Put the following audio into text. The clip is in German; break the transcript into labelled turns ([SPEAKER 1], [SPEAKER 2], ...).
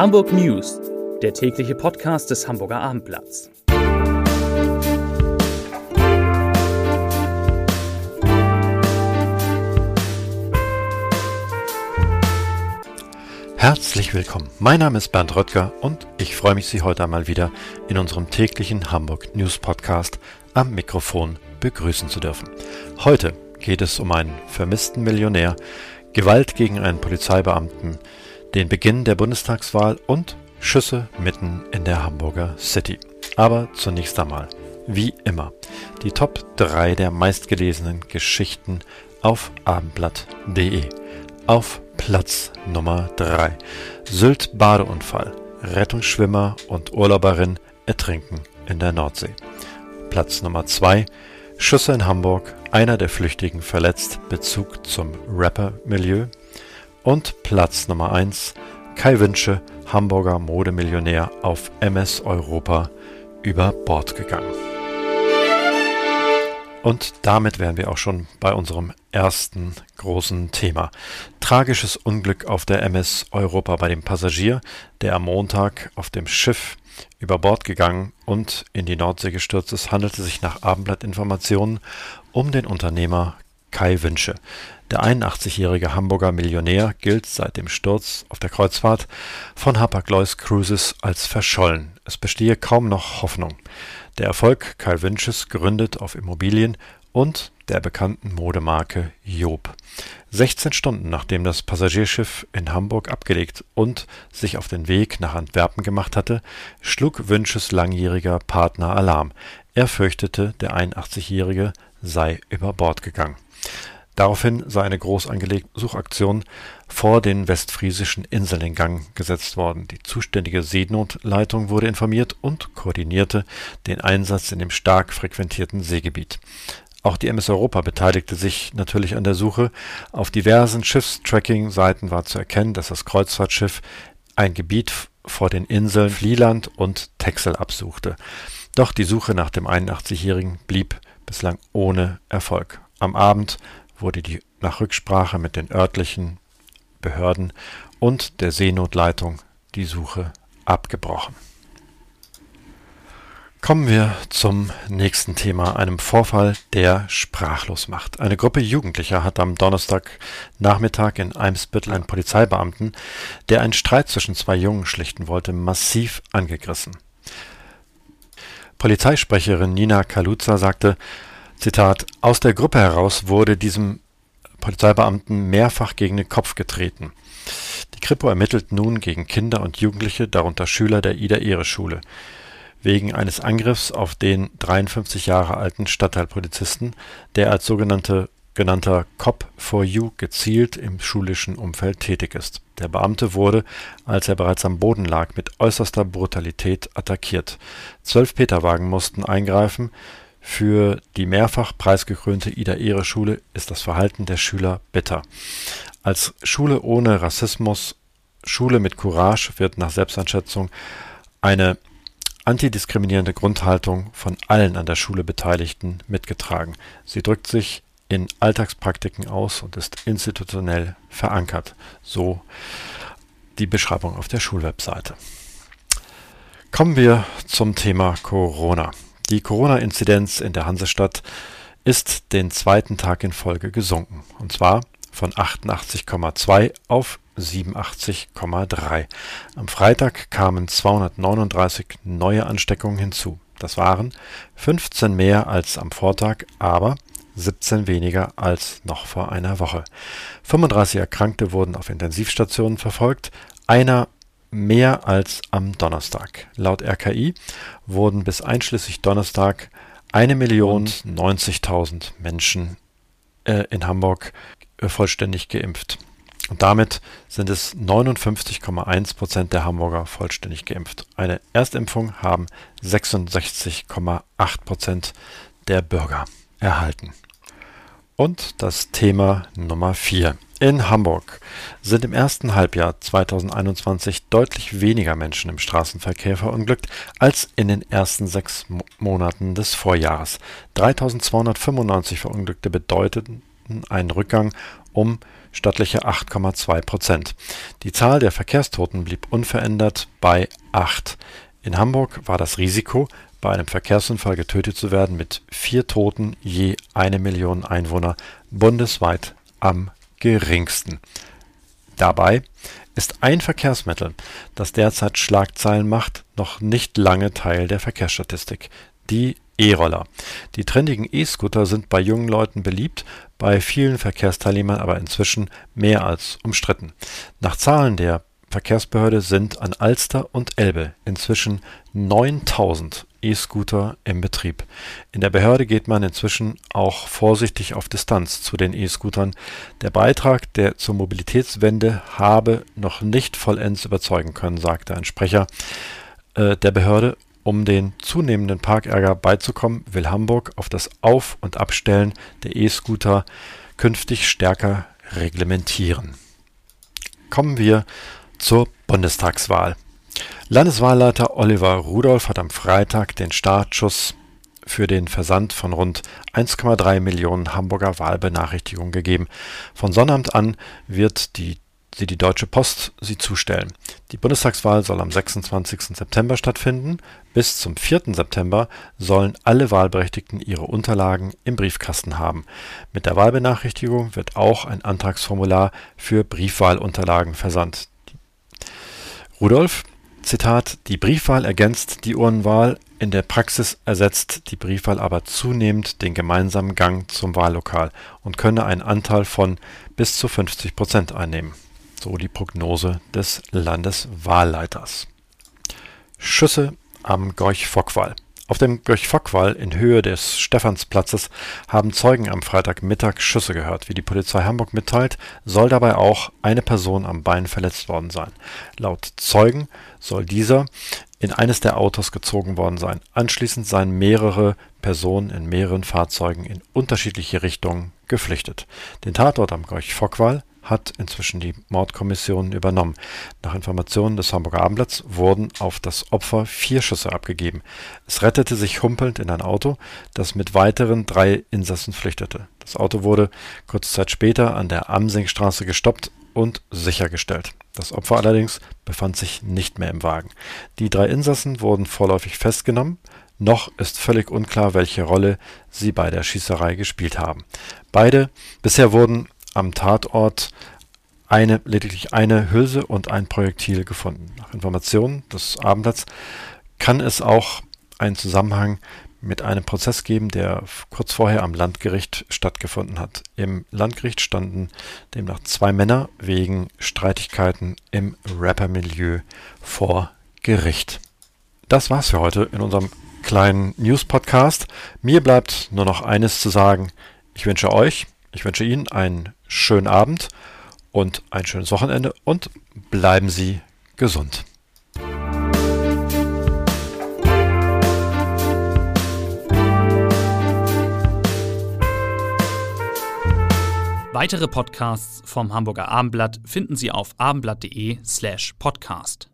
[SPEAKER 1] Hamburg News, der tägliche Podcast des Hamburger Abendblatts.
[SPEAKER 2] Herzlich willkommen. Mein Name ist Bernd Röttger und ich freue mich, Sie heute einmal wieder in unserem täglichen Hamburg News Podcast am Mikrofon begrüßen zu dürfen. Heute geht es um einen vermissten Millionär, Gewalt gegen einen Polizeibeamten, den Beginn der Bundestagswahl und Schüsse mitten in der Hamburger City. Aber zunächst einmal, wie immer, die Top 3 der meistgelesenen Geschichten auf abendblatt.de. Auf Platz Nummer 3. Sylt Badeunfall. Rettungsschwimmer und Urlauberin ertrinken in der Nordsee. Platz Nummer 2. Schüsse in Hamburg. Einer der Flüchtigen verletzt. Bezug zum Rapper-Milieu. Und Platz Nummer 1. Kai Wünsche, Hamburger Modemillionär auf MS Europa über Bord gegangen. Und damit wären wir auch schon bei unserem ersten großen Thema. Tragisches Unglück auf der MS Europa bei dem Passagier, der am Montag auf dem Schiff über Bord gegangen und in die Nordsee gestürzt ist, handelte sich nach Abendblattinformationen um den Unternehmer Kai Wünsche. Der 81-jährige Hamburger Millionär gilt seit dem Sturz auf der Kreuzfahrt von Hapag-Lloyd Cruises als verschollen. Es bestehe kaum noch Hoffnung. Der Erfolg Kai Wünsches gründet auf Immobilien und der bekannten Modemarke Job. 16 Stunden nachdem das Passagierschiff in Hamburg abgelegt und sich auf den Weg nach Antwerpen gemacht hatte, schlug Wünsches langjähriger Partner Alarm. Er fürchtete, der 81-Jährige sei über Bord gegangen. Daraufhin sei eine groß angelegte Suchaktion vor den westfriesischen Inseln in Gang gesetzt worden. Die zuständige Seenotleitung wurde informiert und koordinierte den Einsatz in dem stark frequentierten Seegebiet. Auch die MS Europa beteiligte sich natürlich an der Suche. Auf diversen Schiffstracking-Seiten war zu erkennen, dass das Kreuzfahrtschiff ein Gebiet vor den Inseln Flieland und Texel absuchte. Doch die Suche nach dem 81-Jährigen blieb bislang ohne Erfolg. Am Abend wurde die nach Rücksprache mit den örtlichen Behörden und der Seenotleitung die Suche abgebrochen. Kommen wir zum nächsten Thema, einem Vorfall, der sprachlos macht. Eine Gruppe Jugendlicher hat am Donnerstagnachmittag in Eimsbüttel einen Polizeibeamten, der einen Streit zwischen zwei Jungen schlichten wollte, massiv angegriffen. Polizeisprecherin Nina Kaluza sagte, Zitat, aus der Gruppe heraus wurde diesem Polizeibeamten mehrfach gegen den Kopf getreten. Die Kripo ermittelt nun gegen Kinder und Jugendliche, darunter Schüler der Ida-Ehre-Schule wegen eines Angriffs auf den 53 Jahre alten Stadtteilpolizisten, der als sogenannte genannter Cop for You gezielt im schulischen Umfeld tätig ist. Der Beamte wurde, als er bereits am Boden lag, mit äußerster Brutalität attackiert. Zwölf Peterwagen mussten eingreifen. Für die mehrfach preisgekrönte Ida-Ehre-Schule ist das Verhalten der Schüler bitter. Als Schule ohne Rassismus, Schule mit Courage wird nach Selbsteinschätzung eine antidiskriminierende Grundhaltung von allen an der Schule Beteiligten mitgetragen. Sie drückt sich in Alltagspraktiken aus und ist institutionell verankert, so die Beschreibung auf der Schulwebseite. Kommen wir zum Thema Corona. Die Corona-Inzidenz in der Hansestadt ist den zweiten Tag in Folge gesunken, und zwar von 88,2 auf 87,3. Am Freitag kamen 239 neue Ansteckungen hinzu. Das waren 15 mehr als am Vortag, aber 17 weniger als noch vor einer Woche. 35 Erkrankte wurden auf Intensivstationen verfolgt, einer mehr als am Donnerstag. Laut RKI wurden bis einschließlich Donnerstag 1.090.000 Menschen äh, in Hamburg äh, vollständig geimpft. Und damit sind es 59,1 Prozent der Hamburger vollständig geimpft. Eine Erstimpfung haben 66,8 Prozent der Bürger erhalten. Und das Thema Nummer 4. In Hamburg sind im ersten Halbjahr 2021 deutlich weniger Menschen im Straßenverkehr verunglückt als in den ersten sechs Monaten des Vorjahres. 3295 Verunglückte bedeuteten einen Rückgang um stattliche 8,2 Prozent. Die Zahl der Verkehrstoten blieb unverändert bei 8. In Hamburg war das Risiko, bei einem Verkehrsunfall getötet zu werden, mit vier Toten je eine Million Einwohner bundesweit am geringsten. Dabei ist ein Verkehrsmittel, das derzeit Schlagzeilen macht, noch nicht lange Teil der Verkehrsstatistik, die E-Roller. Die trendigen E-Scooter sind bei jungen Leuten beliebt, bei vielen Verkehrsteilnehmern aber inzwischen mehr als umstritten. Nach Zahlen der Verkehrsbehörde sind an Alster und Elbe inzwischen 9000 E-Scooter im Betrieb. In der Behörde geht man inzwischen auch vorsichtig auf Distanz zu den E-Scootern. Der Beitrag der zur Mobilitätswende habe noch nicht vollends überzeugen können, sagte ein Sprecher äh, der Behörde. Um den zunehmenden Parkärger beizukommen, will Hamburg auf das Auf- und Abstellen der E-Scooter künftig stärker reglementieren. Kommen wir zur Bundestagswahl. Landeswahlleiter Oliver Rudolph hat am Freitag den Startschuss für den Versand von rund 1,3 Millionen Hamburger Wahlbenachrichtigungen gegeben. Von Sonnabend an wird die, sie die Deutsche Post sie zustellen. Die Bundestagswahl soll am 26. September stattfinden. Bis zum 4. September sollen alle Wahlberechtigten ihre Unterlagen im Briefkasten haben. Mit der Wahlbenachrichtigung wird auch ein Antragsformular für Briefwahlunterlagen versandt. Rudolph Zitat: Die Briefwahl ergänzt die Urnenwahl, in der Praxis ersetzt die Briefwahl aber zunehmend den gemeinsamen Gang zum Wahllokal und könne einen Anteil von bis zu 50 Prozent einnehmen, so die Prognose des Landeswahlleiters. Schüsse am Gorch-Fock-Wall auf dem Görch-Fock-Wall in Höhe des Stephansplatzes haben Zeugen am Freitagmittag Schüsse gehört. Wie die Polizei Hamburg mitteilt, soll dabei auch eine Person am Bein verletzt worden sein. Laut Zeugen soll dieser in eines der Autos gezogen worden sein. Anschließend seien mehrere Personen in mehreren Fahrzeugen in unterschiedliche Richtungen geflüchtet. Den Tatort am Gorch-Fock-Wall hat inzwischen die Mordkommission übernommen. Nach Informationen des Hamburger Abendblatts wurden auf das Opfer vier Schüsse abgegeben. Es rettete sich humpelnd in ein Auto, das mit weiteren drei Insassen flüchtete. Das Auto wurde kurze Zeit später an der Amsingstraße gestoppt und sichergestellt. Das Opfer allerdings befand sich nicht mehr im Wagen. Die drei Insassen wurden vorläufig festgenommen. Noch ist völlig unklar, welche Rolle sie bei der Schießerei gespielt haben. Beide bisher wurden am Tatort eine, lediglich eine Hülse und ein Projektil gefunden. Nach Informationen des Abendblatts kann es auch einen Zusammenhang mit einem Prozess geben, der kurz vorher am Landgericht stattgefunden hat. Im Landgericht standen demnach zwei Männer wegen Streitigkeiten im Rapper-Milieu vor Gericht. Das war's für heute in unserem kleinen News-Podcast. Mir bleibt nur noch eines zu sagen. Ich wünsche euch, ich wünsche Ihnen einen schönen Abend und ein schönes Wochenende und bleiben Sie gesund.
[SPEAKER 1] Weitere Podcasts vom Hamburger Abendblatt finden Sie auf abendblatt.de slash podcast.